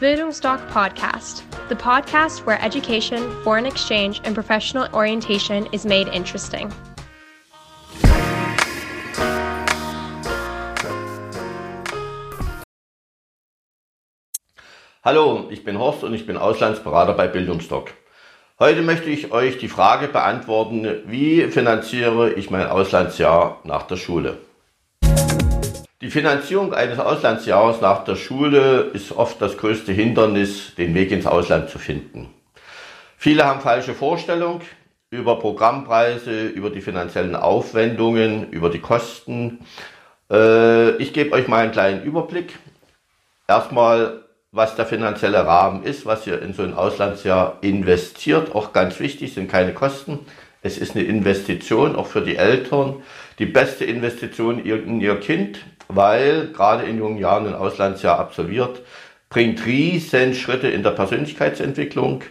Bildungsdoc Podcast, the podcast where education, foreign exchange, and professional orientation is made interesting. Hallo, ich bin Horst und ich bin Auslandsberater bei Bildungsdoc. Heute möchte ich euch die Frage beantworten, wie finanziere ich mein Auslandsjahr nach der Schule? Die Finanzierung eines Auslandsjahres nach der Schule ist oft das größte Hindernis, den Weg ins Ausland zu finden. Viele haben falsche Vorstellungen über Programmpreise, über die finanziellen Aufwendungen, über die Kosten. Äh, ich gebe euch mal einen kleinen Überblick. Erstmal, was der finanzielle Rahmen ist, was ihr in so ein Auslandsjahr investiert. Auch ganz wichtig sind keine Kosten. Es ist eine Investition, auch für die Eltern. Die beste Investition in ihr Kind weil gerade in jungen Jahren ein Auslandsjahr absolviert, bringt riesen Schritte in der Persönlichkeitsentwicklung,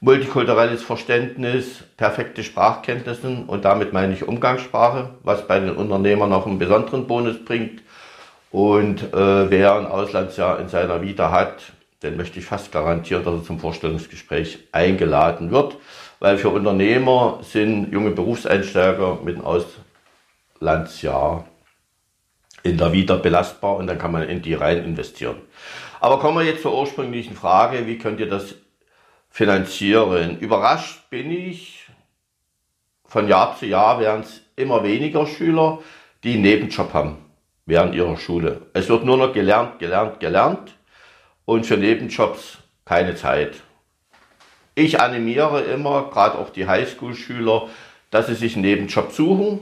multikulturelles Verständnis, perfekte Sprachkenntnisse und damit meine ich Umgangssprache, was bei den Unternehmern noch einen besonderen Bonus bringt. Und äh, wer ein Auslandsjahr in seiner Vita hat, den möchte ich fast garantieren, dass er zum Vorstellungsgespräch eingeladen wird, weil für Unternehmer sind junge Berufseinsteiger mit einem Auslandsjahr in der Vita belastbar und dann kann man in die rein investieren. Aber kommen wir jetzt zur ursprünglichen Frage, wie könnt ihr das finanzieren? Überrascht bin ich, von Jahr zu Jahr werden es immer weniger Schüler, die einen Nebenjob haben während ihrer Schule. Es wird nur noch gelernt, gelernt, gelernt und für Nebenjobs keine Zeit. Ich animiere immer, gerade auch die Highschool-Schüler, dass sie sich einen Nebenjob suchen,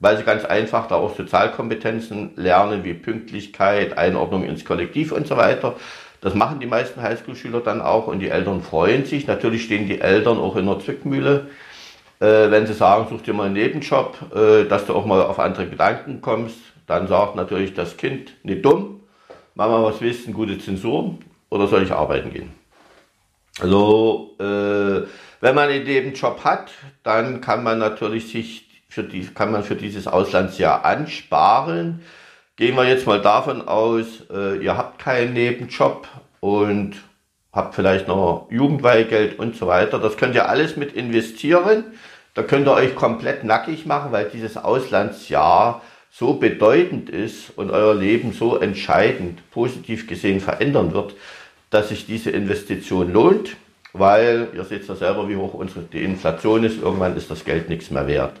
weil sie ganz einfach da auch Sozialkompetenzen lernen, wie Pünktlichkeit, Einordnung ins Kollektiv und so weiter. Das machen die meisten Highschool-Schüler dann auch und die Eltern freuen sich. Natürlich stehen die Eltern auch in der Zwickmühle, äh, wenn sie sagen, such dir mal einen Nebenjob, äh, dass du auch mal auf andere Gedanken kommst. Dann sagt natürlich das Kind, nicht dumm, Mama, was willst du, gute Zensur oder soll ich arbeiten gehen? Also, äh, wenn man einen Nebenjob hat, dann kann man natürlich sich für die, kann man für dieses Auslandsjahr ansparen. Gehen wir jetzt mal davon aus, äh, ihr habt keinen Nebenjob und habt vielleicht noch Jugendweihgeld und so weiter. Das könnt ihr alles mit investieren. Da könnt ihr euch komplett nackig machen, weil dieses Auslandsjahr so bedeutend ist und euer Leben so entscheidend positiv gesehen verändern wird, dass sich diese Investition lohnt, weil ihr seht ja selber, wie hoch unsere, die Inflation ist. Irgendwann ist das Geld nichts mehr wert.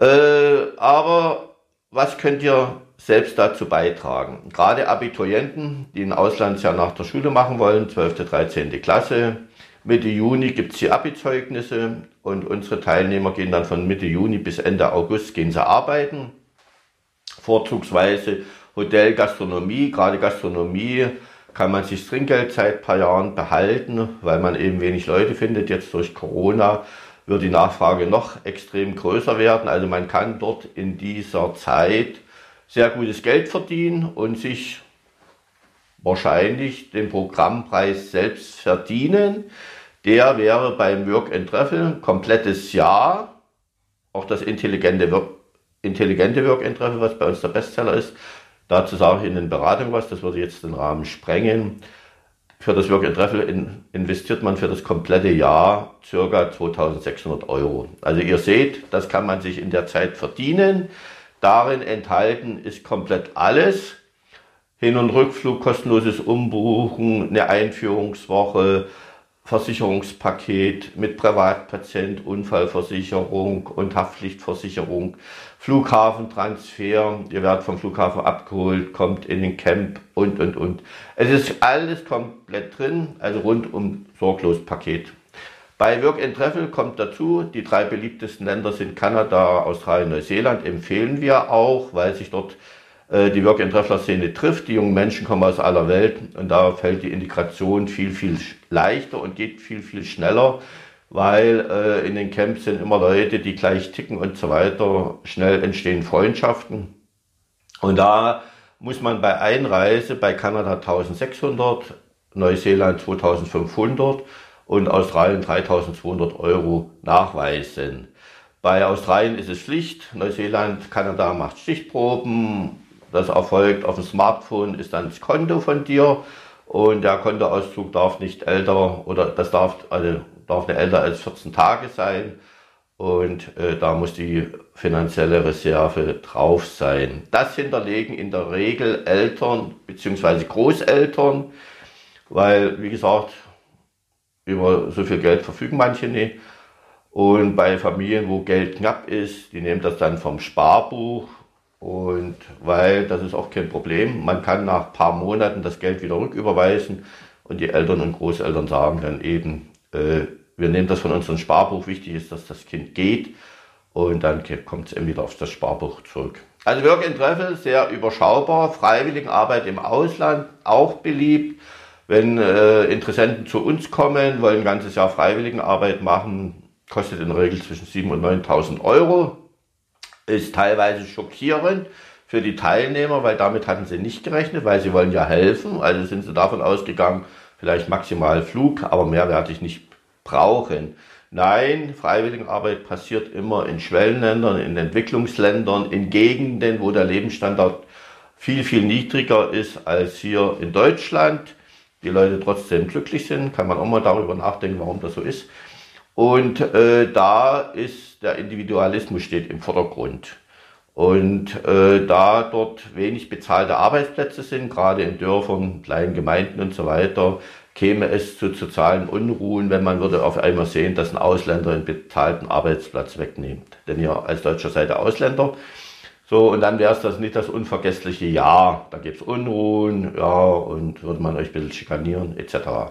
Äh, aber was könnt ihr selbst dazu beitragen? Gerade Abiturienten, die ein Auslandsjahr nach der Schule machen wollen, 12., 13. Klasse. Mitte Juni gibt es die Abi-Zeugnisse und unsere Teilnehmer gehen dann von Mitte Juni bis Ende August gehen sie arbeiten. Vorzugsweise Hotel, Gastronomie, gerade Gastronomie kann man sich Trinkgeld seit paar Jahren behalten, weil man eben wenig Leute findet. Jetzt durch Corona wird die Nachfrage noch extrem größer werden. Also man kann dort in dieser Zeit sehr gutes Geld verdienen und sich wahrscheinlich den Programmpreis selbst verdienen. Der wäre beim Work and Travel komplettes Jahr, auch das intelligente Work, intelligente Work and Travel, was bei uns der Bestseller ist. Dazu sage ich in den Beratungen was, das würde jetzt den Rahmen sprengen. Für das Work and Travel in, investiert man für das komplette Jahr circa 2600 Euro. Also ihr seht, das kann man sich in der Zeit verdienen. Darin enthalten ist komplett alles. Hin- und Rückflug, kostenloses Umbuchen, eine Einführungswoche, Versicherungspaket mit Privatpatient, Unfallversicherung und Haftpflichtversicherung, Flughafentransfer, ihr werdet vom Flughafen abgeholt, kommt in den Camp und, und, und. Es ist alles komplett drin, also rundum sorglos Paket. Bei Work and Travel kommt dazu, die drei beliebtesten Länder sind Kanada, Australien, Neuseeland, empfehlen wir auch, weil sich dort äh, die Work-and-Traveler-Szene trifft. Die jungen Menschen kommen aus aller Welt und da fällt die Integration viel, viel leichter und geht viel, viel schneller, weil äh, in den Camps sind immer Leute, die gleich ticken und so weiter. Schnell entstehen Freundschaften. Und da muss man bei Einreise bei Kanada 1600, Neuseeland 2500 und Australien 3200 Euro nachweisen. Bei Australien ist es Pflicht, Neuseeland, Kanada macht Stichproben, das erfolgt auf dem Smartphone, ist dann das Konto von dir Und der Kontoauszug darf nicht älter oder das darf, also darf nicht älter als 14 Tage sein. Und äh, da muss die finanzielle Reserve drauf sein. Das hinterlegen in der Regel Eltern bzw. Großeltern, weil, wie gesagt, über so viel Geld verfügen manche nicht. Und bei Familien, wo Geld knapp ist, die nehmen das dann vom Sparbuch. Und weil, das ist auch kein Problem, man kann nach paar Monaten das Geld wieder rücküberweisen. Und die Eltern und Großeltern sagen dann eben, äh, wir nehmen das von unserem Sparbuch. Wichtig ist, dass das Kind geht. Und dann kommt es eben wieder auf das Sparbuch zurück. Also Work and Travel sehr überschaubar. Freiwilligenarbeit im Ausland auch beliebt. Wenn äh, Interessenten zu uns kommen, wollen ein ganzes Jahr Freiwilligenarbeit machen, kostet in der Regel zwischen 7.000 und 9.000 Euro. Ist teilweise schockierend für die Teilnehmer, weil damit hatten sie nicht gerechnet, weil sie wollen ja helfen. Also sind sie davon ausgegangen, vielleicht maximal Flug, aber mehr werde ich nicht brauchen. Nein, Freiwilligenarbeit passiert immer in Schwellenländern, in Entwicklungsländern, in Gegenden, wo der Lebensstandard viel, viel niedriger ist als hier in Deutschland. Die Leute trotzdem glücklich sind, kann man auch mal darüber nachdenken, warum das so ist. Und äh, da ist der Individualismus steht im Vordergrund. Und äh, da dort wenig bezahlte Arbeitsplätze sind, gerade in Dörfern, kleinen Gemeinden und so weiter, käme es zu sozialen Unruhen, wenn man würde auf einmal sehen, dass ein Ausländer einen bezahlten Arbeitsplatz wegnimmt. Denn ihr als Deutscher seid ihr Ausländer. So, und dann wäre es das nicht das unvergessliche Jahr. Da gibt es Unruhen, ja, und würde man euch ein bisschen schikanieren, etc.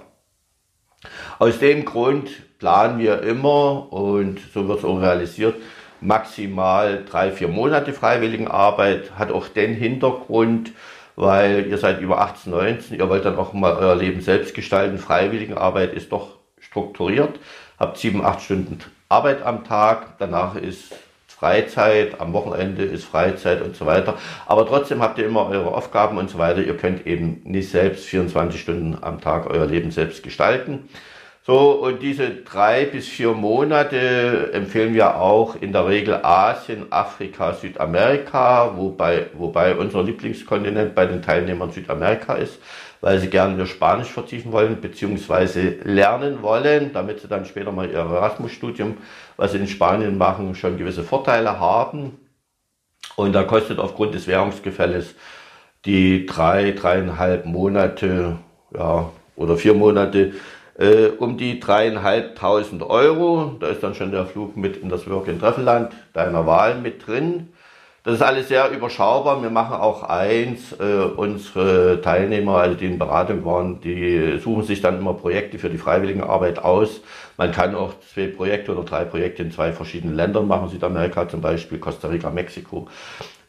Aus dem Grund planen wir immer, und so wird es auch realisiert, maximal drei, vier Monate Freiwilligenarbeit, hat auch den Hintergrund, weil ihr seid über 18, 19, ihr wollt dann auch mal euer Leben selbst gestalten. Freiwilligenarbeit ist doch strukturiert, habt sieben, acht Stunden Arbeit am Tag, danach ist Freizeit, am Wochenende ist Freizeit und so weiter. Aber trotzdem habt ihr immer eure Aufgaben und so weiter. Ihr könnt eben nicht selbst 24 Stunden am Tag euer Leben selbst gestalten. So, und diese drei bis vier Monate empfehlen wir auch in der Regel Asien, Afrika, Südamerika, wobei, wobei unser Lieblingskontinent bei den Teilnehmern Südamerika ist, weil sie gerne ihr Spanisch vertiefen wollen, beziehungsweise lernen wollen, damit sie dann später mal ihr Erasmus-Studium, was sie in Spanien machen, schon gewisse Vorteile haben. Und da kostet aufgrund des Währungsgefälles die drei, dreieinhalb Monate, ja, oder vier Monate äh, um die dreieinhalbtausend Euro. Da ist dann schon der Flug mit in das Work-in-Treffenland deiner Wahl mit drin. Das ist alles sehr überschaubar. Wir machen auch eins. Äh, unsere Teilnehmer, also die in Beratung waren, die suchen sich dann immer Projekte für die Freiwilligenarbeit aus. Man kann auch zwei Projekte oder drei Projekte in zwei verschiedenen Ländern machen, Südamerika zum Beispiel, Costa Rica, Mexiko.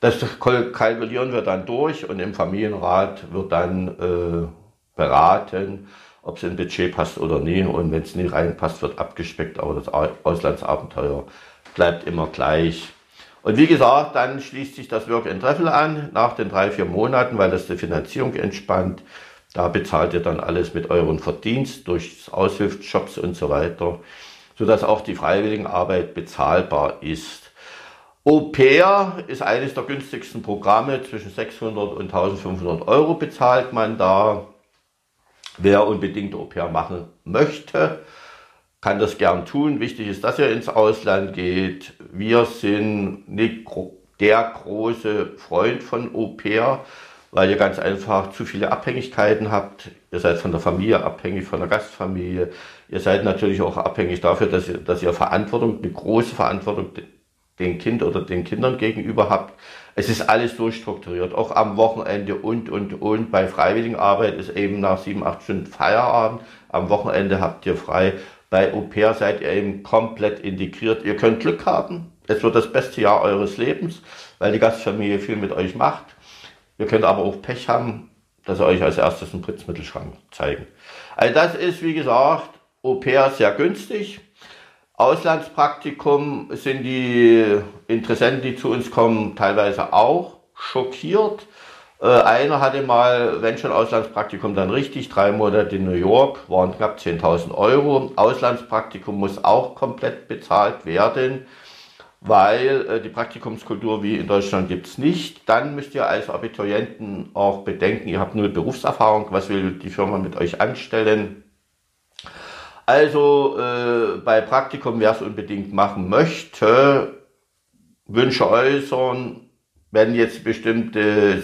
Das kalkulieren wir dann durch und im Familienrat wird dann äh, beraten, ob es in Budget passt oder nie. Und wenn es nie reinpasst, wird abgespeckt. Aber das Auslandsabenteuer bleibt immer gleich. Und wie gesagt, dann schließt sich das Work and Travel an nach den drei, vier Monaten, weil das die Finanzierung entspannt. Da bezahlt ihr dann alles mit euren Verdienst durch Aushilfsjobs und so weiter, sodass auch die Freiwilligenarbeit bezahlbar ist. Au pair ist eines der günstigsten Programme, zwischen 600 und 1500 Euro bezahlt man da. Wer unbedingt Au pair machen möchte, kann das gern tun. Wichtig ist, dass ihr ins Ausland geht. Wir sind nicht der große Freund von Au pair, weil ihr ganz einfach zu viele Abhängigkeiten habt. Ihr seid von der Familie abhängig, von der Gastfamilie. Ihr seid natürlich auch abhängig dafür, dass ihr, dass ihr Verantwortung, eine große Verantwortung dem Kind oder den Kindern gegenüber habt. Es ist alles durchstrukturiert, auch am Wochenende und, und, und. Bei Freiwilligenarbeit ist eben nach sieben, acht Stunden Feierabend. Am Wochenende habt ihr frei. Bei Au pair seid ihr eben komplett integriert. Ihr könnt Glück haben. Es wird das beste Jahr eures Lebens, weil die Gastfamilie viel mit euch macht. Ihr könnt aber auch Pech haben, dass sie euch als erstes einen Pritzmittelschrank zeigen. Also das ist, wie gesagt, Au pair sehr günstig. Auslandspraktikum sind die Interessenten, die zu uns kommen, teilweise auch schockiert. Äh, einer hatte mal, wenn schon Auslandspraktikum, dann richtig, drei Monate in New York, waren knapp 10.000 Euro. Auslandspraktikum muss auch komplett bezahlt werden. weil äh, die Praktikumskultur wie in Deutschland gibt es nicht. Dann müsst ihr als Abiturienten auch bedenken, ihr habt null Berufserfahrung, was will die Firma mit euch anstellen. Also äh, bei Praktikum, wer es unbedingt machen möchte, Wünsche äußern, wenn jetzt bestimmte,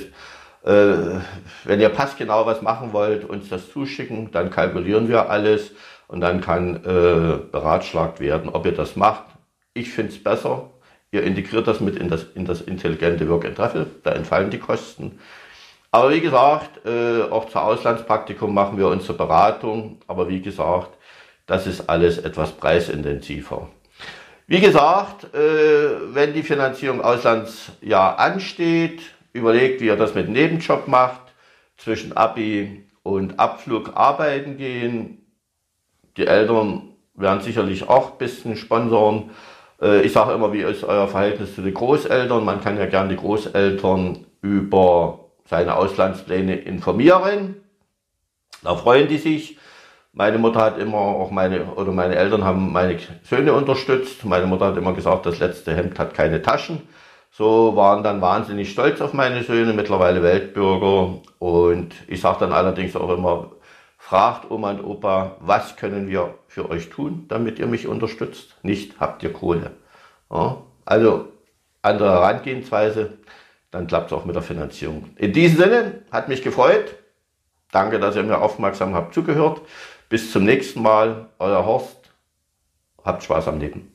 wenn ihr passgenau was machen wollt, uns das zuschicken, dann kalkulieren wir alles und dann kann äh, beratschlagt werden, ob ihr das macht. Ich finde es besser. Ihr integriert das mit in das, in das intelligente Work and Travel, da entfallen die Kosten. Aber wie gesagt, äh, auch zur Auslandspraktikum machen wir unsere Beratung. Aber wie gesagt, das ist alles etwas preisintensiver. Wie gesagt, äh, wenn die Finanzierung Auslandsjahr ansteht, überlegt, wie ihr das mit Nebenjob macht, zwischen Abi und Abflug arbeiten gehen. Die Eltern werden sicherlich auch ein bisschen sponsoren. Äh, ich sage immer, wie ist euer Verhältnis zu den Großeltern? Man kann ja gerne die Großeltern über seine Auslandspläne informieren. Da freuen die sich. Meine Mutter hat immer, auch meine, oder meine Eltern haben meine Söhne unterstützt. Meine Mutter hat immer gesagt, das letzte Hemd hat keine Taschen. So waren dann wahnsinnig stolz auf meine Söhne, mittlerweile Weltbürger. Und ich sage dann allerdings auch immer, fragt Oma und Opa, was können wir für euch tun, damit ihr mich unterstützt? Nicht habt ihr Kohle. Ja, also andere Herangehensweise, dann klappt es auch mit der Finanzierung. In diesem Sinne, hat mich gefreut. Danke, dass ihr mir aufmerksam habt zugehört. Bis zum nächsten Mal, euer Horst. Habt Spaß am Leben.